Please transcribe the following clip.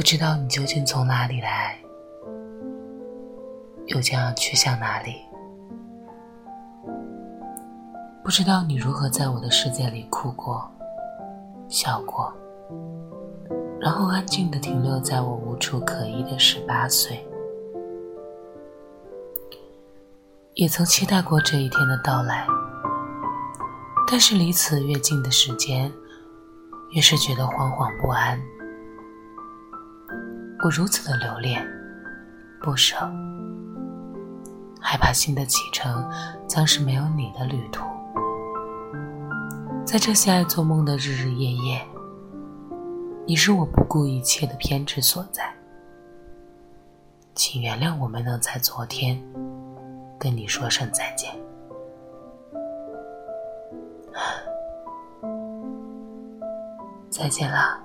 不知道你究竟从哪里来，又将要去向哪里？不知道你如何在我的世界里哭过、笑过，然后安静的停留在我无处可依的十八岁。也曾期待过这一天的到来，但是离此越近的时间，越是觉得惶惶不安。我如此的留恋、不舍，害怕新的启程将是没有你的旅途。在这些爱做梦的日日夜夜，你是我不顾一切的偏执所在。请原谅我没能在昨天跟你说声再见。再见了。